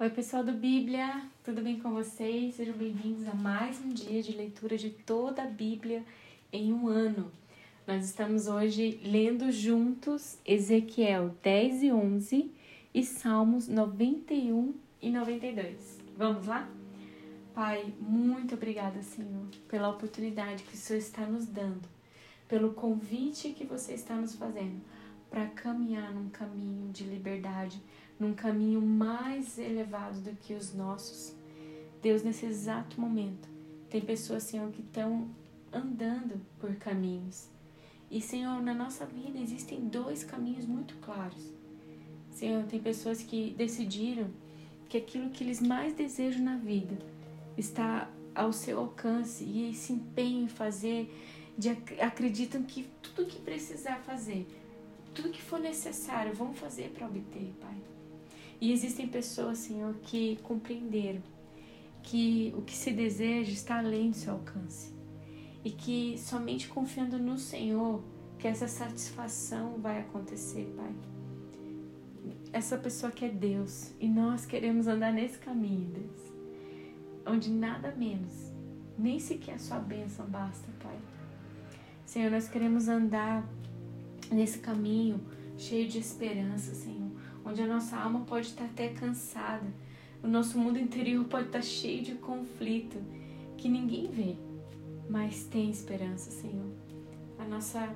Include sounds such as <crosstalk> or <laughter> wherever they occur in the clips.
Oi, pessoal do Bíblia, tudo bem com vocês? Sejam bem-vindos a mais um dia de leitura de toda a Bíblia em um ano. Nós estamos hoje lendo juntos Ezequiel 10 e 11 e Salmos 91 e 92. Vamos lá? Pai, muito obrigada, Senhor, pela oportunidade que o Senhor está nos dando, pelo convite que você está nos fazendo para caminhar num caminho de liberdade, num caminho mais elevado do que os nossos. Deus, nesse exato momento, tem pessoas, Senhor, que estão andando por caminhos. E, Senhor, na nossa vida existem dois caminhos muito claros. Senhor, tem pessoas que decidiram que aquilo que eles mais desejam na vida está ao seu alcance e se empenham em fazer, de, acreditam que tudo que precisar fazer tudo que for necessário, vamos fazer para obter, Pai. E existem pessoas, Senhor, que compreenderam que o que se deseja está além do seu alcance. E que somente confiando no Senhor que essa satisfação vai acontecer, Pai. Essa pessoa que é Deus e nós queremos andar nesse caminho, Deus, onde nada menos, nem sequer a sua bênção basta, Pai. Senhor, nós queremos andar nesse caminho cheio de esperança, Senhor, onde a nossa alma pode estar até cansada, o nosso mundo interior pode estar cheio de conflito que ninguém vê, mas tem esperança, Senhor. A nossa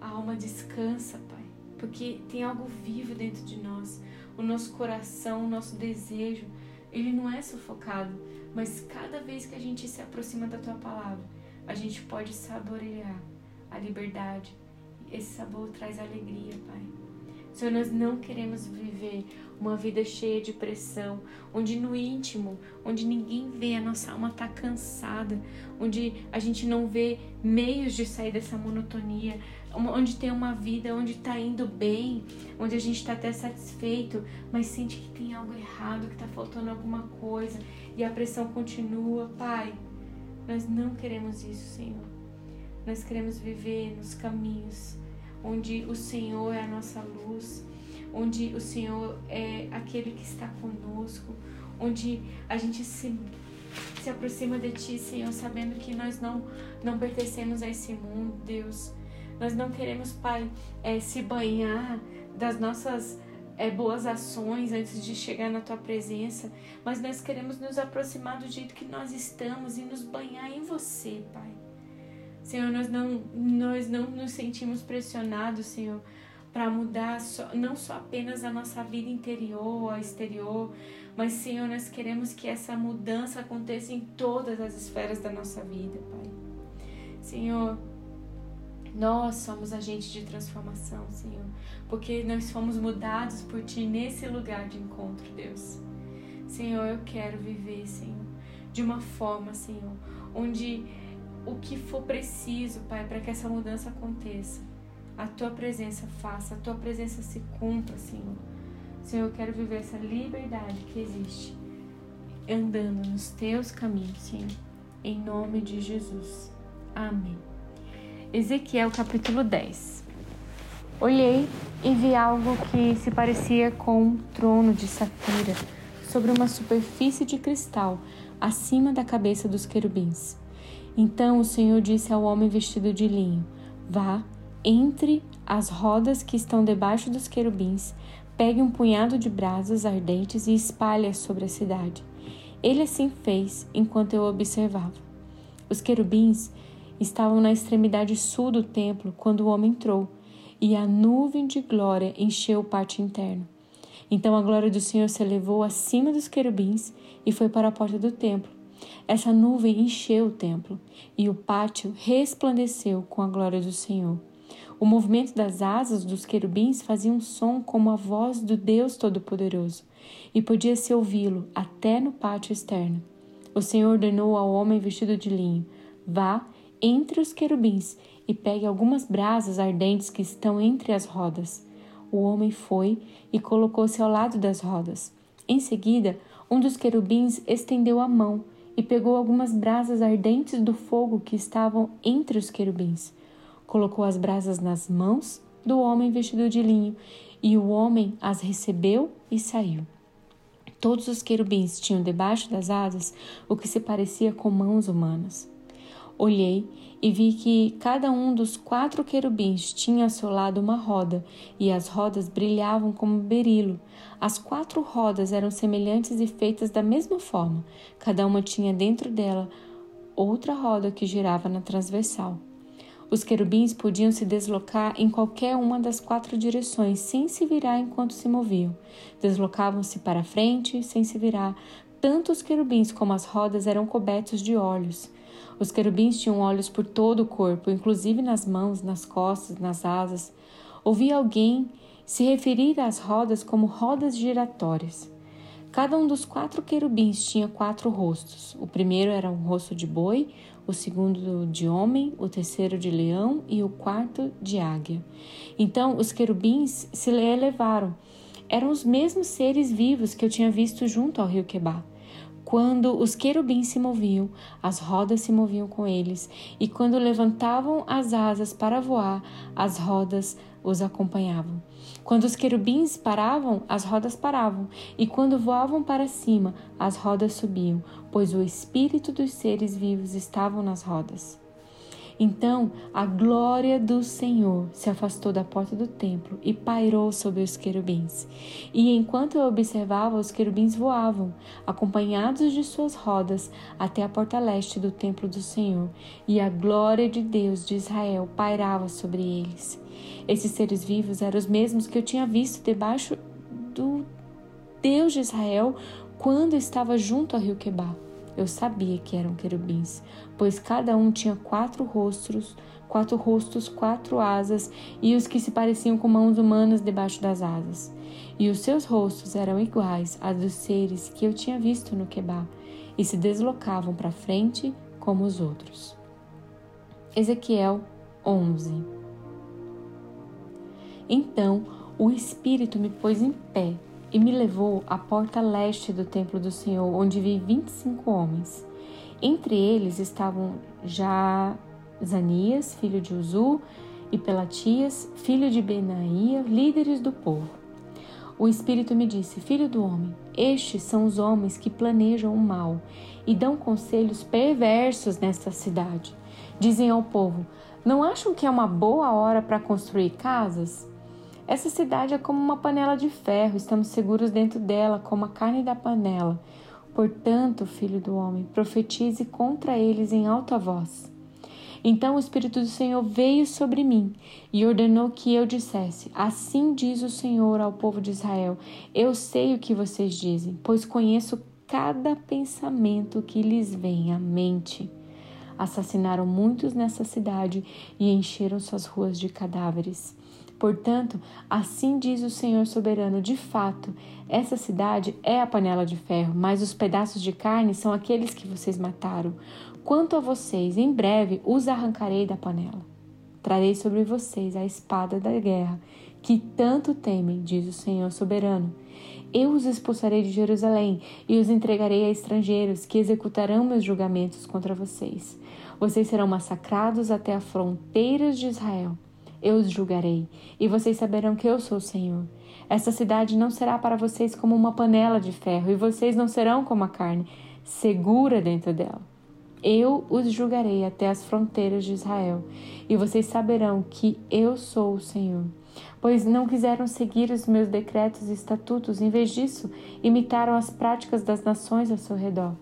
alma descansa, Pai, porque tem algo vivo dentro de nós. O nosso coração, o nosso desejo, ele não é sufocado, mas cada vez que a gente se aproxima da tua palavra, a gente pode saborear a liberdade, esse sabor traz alegria, Pai. Senhor, nós não queremos viver uma vida cheia de pressão, onde no íntimo, onde ninguém vê, a nossa alma está cansada, onde a gente não vê meios de sair dessa monotonia, onde tem uma vida onde está indo bem, onde a gente está até satisfeito, mas sente que tem algo errado, que está faltando alguma coisa e a pressão continua. Pai, nós não queremos isso, Senhor. Nós queremos viver nos caminhos onde o Senhor é a nossa luz, onde o Senhor é aquele que está conosco, onde a gente se, se aproxima de Ti, Senhor, sabendo que nós não, não pertencemos a esse mundo, Deus. Nós não queremos, Pai, é, se banhar das nossas é, boas ações antes de chegar na tua presença, mas nós queremos nos aproximar do jeito que nós estamos e nos banhar em você, Pai. Senhor, nós não, nós não nos sentimos pressionados, Senhor, para mudar só, não só apenas a nossa vida interior ou exterior, mas, Senhor, nós queremos que essa mudança aconteça em todas as esferas da nossa vida, Pai. Senhor, nós somos agentes de transformação, Senhor, porque nós fomos mudados por Ti nesse lugar de encontro, Deus. Senhor, eu quero viver, Senhor, de uma forma, Senhor, onde o que for preciso, Pai, para que essa mudança aconteça. A tua presença faça, a tua presença se cumpra, Senhor. Senhor, eu quero viver essa liberdade que existe, andando nos teus caminhos, Senhor. Em nome de Jesus. Amém. Ezequiel capítulo 10. Olhei e vi algo que se parecia com um trono de safira sobre uma superfície de cristal acima da cabeça dos querubins. Então o Senhor disse ao homem vestido de linho: Vá, entre as rodas que estão debaixo dos querubins, pegue um punhado de brasas ardentes e espalhe sobre a cidade. Ele assim fez enquanto eu observava. Os querubins estavam na extremidade sul do templo quando o homem entrou, e a nuvem de glória encheu o pátio interno. Então a glória do Senhor se elevou acima dos querubins e foi para a porta do templo. Essa nuvem encheu o templo e o pátio resplandeceu com a glória do Senhor. O movimento das asas dos querubins fazia um som como a voz do Deus Todo-Poderoso, e podia-se ouvi-lo até no pátio externo. O Senhor ordenou ao homem vestido de linho: Vá entre os querubins e pegue algumas brasas ardentes que estão entre as rodas. O homem foi e colocou-se ao lado das rodas. Em seguida, um dos querubins estendeu a mão e pegou algumas brasas ardentes do fogo que estavam entre os querubins. Colocou as brasas nas mãos do homem vestido de linho, e o homem as recebeu e saiu. Todos os querubins tinham debaixo das asas o que se parecia com mãos humanas. Olhei e vi que cada um dos quatro querubins tinha ao seu lado uma roda, e as rodas brilhavam como berilo. As quatro rodas eram semelhantes e feitas da mesma forma. Cada uma tinha dentro dela outra roda que girava na transversal. Os querubins podiam se deslocar em qualquer uma das quatro direções sem se virar enquanto se moviam. Deslocavam-se para frente sem se virar. Tanto os querubins como as rodas eram cobertos de olhos. Os querubins tinham olhos por todo o corpo, inclusive nas mãos, nas costas, nas asas. Ouvi alguém se referir às rodas como rodas giratórias. Cada um dos quatro querubins tinha quatro rostos. O primeiro era um rosto de boi, o segundo de homem, o terceiro de leão e o quarto de águia. Então os querubins se elevaram. Eram os mesmos seres vivos que eu tinha visto junto ao rio Quebar. Quando os querubins se moviam, as rodas se moviam com eles, e quando levantavam as asas para voar, as rodas os acompanhavam. Quando os querubins paravam, as rodas paravam, e quando voavam para cima, as rodas subiam, pois o espírito dos seres vivos estavam nas rodas. Então a glória do Senhor se afastou da porta do templo e pairou sobre os querubins. E enquanto eu observava, os querubins voavam, acompanhados de suas rodas, até a porta leste do templo do Senhor, e a glória de Deus de Israel pairava sobre eles. Esses seres vivos eram os mesmos que eu tinha visto debaixo do Deus de Israel quando estava junto ao rio Quebar. Eu sabia que eram querubins, pois cada um tinha quatro rostos, quatro rostos, quatro asas, e os que se pareciam com mãos humanas debaixo das asas. E os seus rostos eram iguais a dos seres que eu tinha visto no Quebá, e se deslocavam para frente como os outros. Ezequiel 11 Então o Espírito me pôs em pé e me levou à porta leste do templo do Senhor, onde vi vinte e cinco homens. Entre eles estavam já Zanias, filho de Uzu, e Pelatias, filho de Benaía, líderes do povo. O Espírito me disse: Filho do homem, estes são os homens que planejam o mal e dão conselhos perversos nesta cidade. Dizem ao povo: Não acham que é uma boa hora para construir casas? Essa cidade é como uma panela de ferro, estamos seguros dentro dela, como a carne da panela. Portanto, filho do homem, profetize contra eles em alta voz. Então o Espírito do Senhor veio sobre mim e ordenou que eu dissesse: Assim diz o Senhor ao povo de Israel: Eu sei o que vocês dizem, pois conheço cada pensamento que lhes vem à mente. Assassinaram muitos nessa cidade e encheram suas ruas de cadáveres. Portanto, assim diz o Senhor soberano: de fato, essa cidade é a panela de ferro, mas os pedaços de carne são aqueles que vocês mataram. Quanto a vocês, em breve os arrancarei da panela. Trarei sobre vocês a espada da guerra, que tanto temem, diz o Senhor soberano. Eu os expulsarei de Jerusalém e os entregarei a estrangeiros que executarão meus julgamentos contra vocês. Vocês serão massacrados até as fronteiras de Israel eu os julgarei, e vocês saberão que eu sou o Senhor. Esta cidade não será para vocês como uma panela de ferro, e vocês não serão como a carne, segura dentro dela. Eu os julgarei até as fronteiras de Israel, e vocês saberão que eu sou o Senhor. Pois não quiseram seguir os meus decretos e estatutos, em vez disso, imitaram as práticas das nações ao seu redor.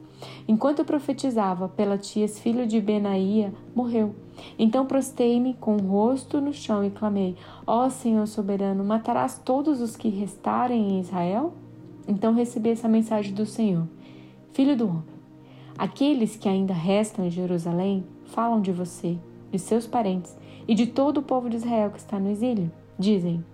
Enquanto profetizava, Pelatias, filho de Benaía, morreu. Então prostei-me com o rosto no chão e clamei: Ó Senhor soberano, matarás todos os que restarem em Israel? Então recebi essa mensagem do Senhor: Filho do homem, aqueles que ainda restam em Jerusalém falam de você, de seus parentes e de todo o povo de Israel que está no exílio. Dizem: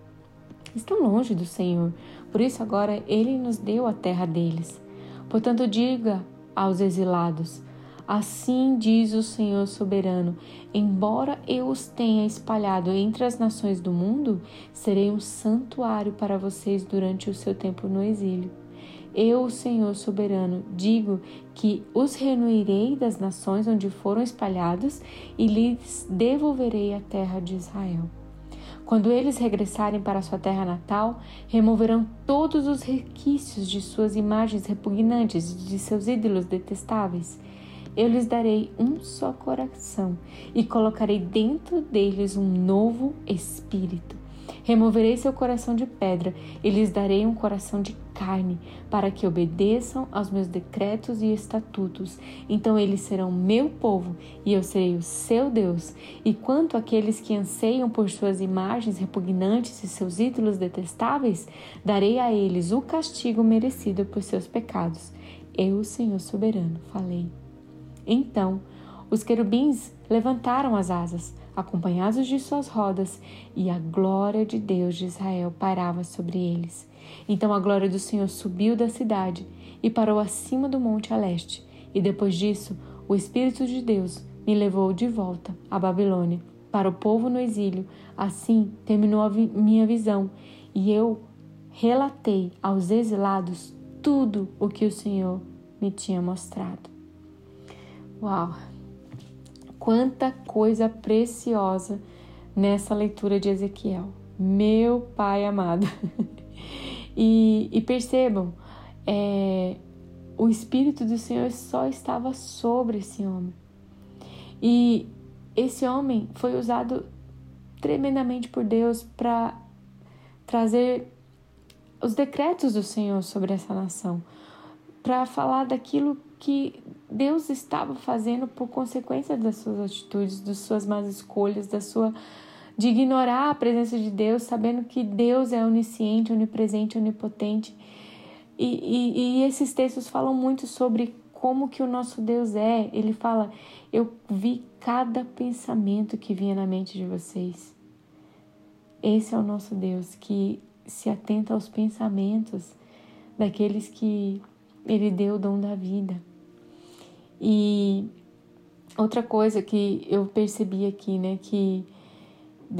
Estão longe do Senhor, por isso agora ele nos deu a terra deles. Portanto, diga aos exilados: Assim diz o Senhor soberano: embora eu os tenha espalhado entre as nações do mundo, serei um santuário para vocês durante o seu tempo no exílio. Eu, o Senhor soberano, digo que os reunirei das nações onde foram espalhados e lhes devolverei a terra de Israel. Quando eles regressarem para sua terra natal, removerão todos os requisitos de suas imagens repugnantes e de seus ídolos detestáveis. Eu lhes darei um só coração e colocarei dentro deles um novo espírito. Removerei seu coração de pedra e lhes darei um coração de carne, para que obedeçam aos meus decretos e estatutos. Então eles serão meu povo e eu serei o seu Deus. E quanto àqueles que anseiam por suas imagens repugnantes e seus ídolos detestáveis, darei a eles o castigo merecido por seus pecados. Eu, Senhor soberano, falei. Então, os querubins levantaram as asas acompanhados de suas rodas, e a glória de Deus de Israel parava sobre eles. Então a glória do Senhor subiu da cidade e parou acima do monte a leste. E depois disso, o Espírito de Deus me levou de volta à Babilônia, para o povo no exílio. Assim terminou a vi minha visão, e eu relatei aos exilados tudo o que o Senhor me tinha mostrado. Uau! Quanta coisa preciosa nessa leitura de Ezequiel. Meu Pai amado. <laughs> e, e, percebam, é, o Espírito do Senhor só estava sobre esse homem. E esse homem foi usado tremendamente por Deus para trazer os decretos do Senhor sobre essa nação, para falar daquilo que Deus estava fazendo por consequência das suas atitudes, das suas más escolhas, da sua de ignorar a presença de Deus, sabendo que Deus é onisciente, onipresente, onipotente. E, e, e, esses textos falam muito sobre como que o nosso Deus é. Ele fala: Eu vi cada pensamento que vinha na mente de vocês. Esse é o nosso Deus que se atenta aos pensamentos daqueles que Ele deu o dom da vida. E outra coisa que eu percebi aqui, né, que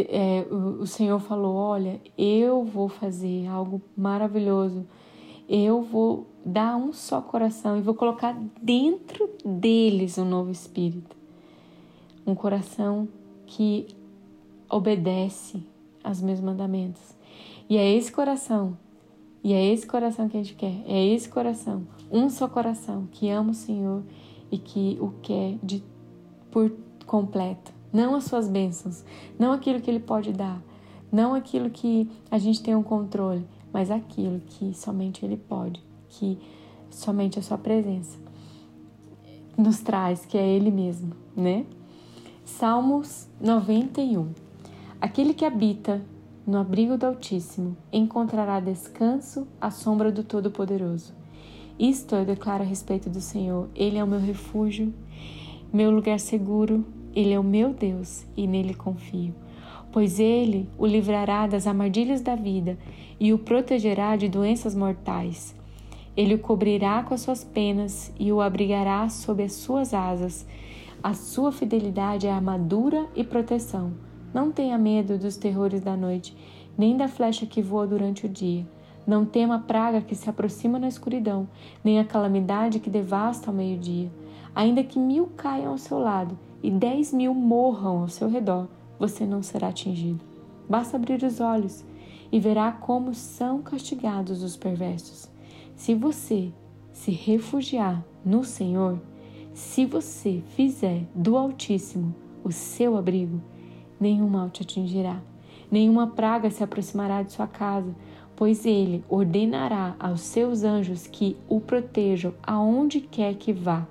é, o, o Senhor falou: Olha, eu vou fazer algo maravilhoso, eu vou dar um só coração e vou colocar dentro deles um novo espírito, um coração que obedece aos meus mandamentos. E é esse coração, e é esse coração que a gente quer, é esse coração, um só coração que ama o Senhor e que o quer de por completo, não as suas bênçãos, não aquilo que ele pode dar, não aquilo que a gente tem um controle, mas aquilo que somente ele pode, que somente a sua presença nos traz, que é ele mesmo, né? Salmos 91. Aquele que habita no abrigo do Altíssimo encontrará descanso à sombra do Todo-Poderoso. Isto eu declaro a respeito do Senhor. Ele é o meu refúgio, meu lugar seguro. Ele é o meu Deus e nele confio. Pois ele o livrará das armadilhas da vida e o protegerá de doenças mortais. Ele o cobrirá com as suas penas e o abrigará sob as suas asas. A sua fidelidade é armadura e proteção. Não tenha medo dos terrores da noite, nem da flecha que voa durante o dia não tema a praga que se aproxima na escuridão, nem a calamidade que devasta ao meio-dia. Ainda que mil caiam ao seu lado e dez mil morram ao seu redor, você não será atingido. Basta abrir os olhos e verá como são castigados os perversos. Se você se refugiar no Senhor, se você fizer do Altíssimo o seu abrigo, nenhum mal te atingirá, nenhuma praga se aproximará de sua casa pois ele ordenará aos seus anjos que o protejam aonde quer que vá.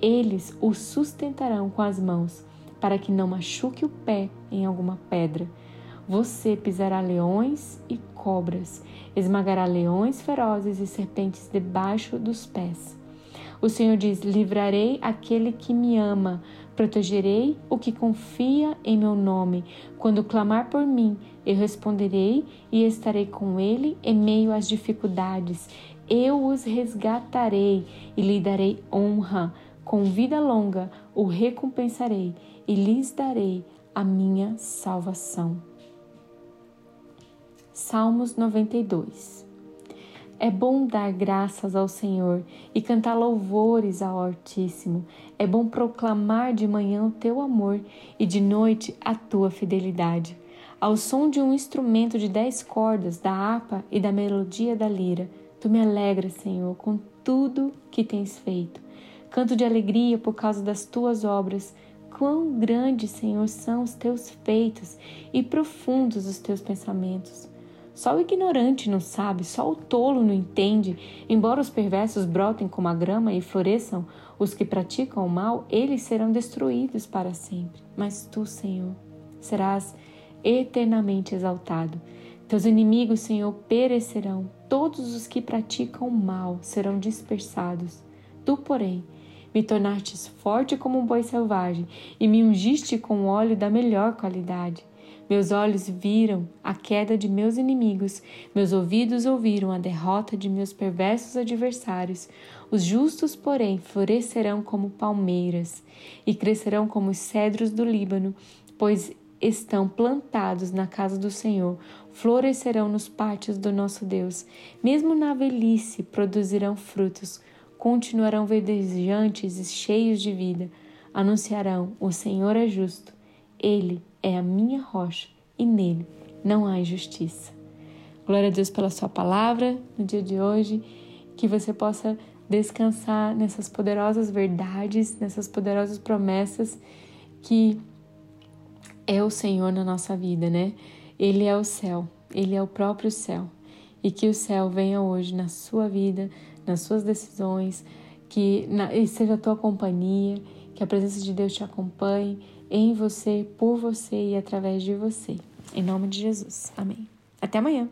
Eles o sustentarão com as mãos, para que não machuque o pé em alguma pedra. Você pisará leões e cobras, esmagará leões ferozes e serpentes debaixo dos pés. O Senhor diz: Livrarei aquele que me ama, protegerei o que confia em meu nome. Quando clamar por mim, eu responderei e estarei com ele em meio às dificuldades. Eu os resgatarei e lhe darei honra. Com vida longa o recompensarei e lhes darei a minha salvação. Salmos 92 É bom dar graças ao Senhor e cantar louvores ao Altíssimo. É bom proclamar de manhã o teu amor e de noite a tua fidelidade Ao som de um instrumento de dez cordas, da harpa e da melodia da lira, tu me alegras, Senhor, com tudo que tens feito. Canto de alegria por causa das tuas obras. Quão grandes, Senhor, são os teus feitos e profundos os teus pensamentos. Só o ignorante não sabe, só o tolo não entende. Embora os perversos brotem como a grama e floresçam, os que praticam o mal, eles serão destruídos para sempre. Mas tu, Senhor, serás eternamente exaltado. Teus inimigos, Senhor, perecerão. Todos os que praticam o mal serão dispersados. Tu, porém, me tornastes forte como um boi selvagem e me ungiste com óleo da melhor qualidade. Meus olhos viram a queda de meus inimigos, meus ouvidos ouviram a derrota de meus perversos adversários. Os justos, porém, florescerão como palmeiras e crescerão como os cedros do Líbano, pois estão plantados na casa do Senhor, florescerão nos pátios do nosso Deus. Mesmo na velhice produzirão frutos, continuarão verdejantes e cheios de vida. Anunciarão: O Senhor é justo, ele é a minha rocha e nele não há injustiça. Glória a Deus pela Sua palavra no dia de hoje, que você possa descansar nessas poderosas verdades, nessas poderosas promessas que é o Senhor na nossa vida, né? Ele é o céu, ele é o próprio céu. E que o céu venha hoje na sua vida, nas suas decisões, que na, seja a tua companhia, que a presença de Deus te acompanhe em você, por você e através de você. Em nome de Jesus. Amém. Até amanhã.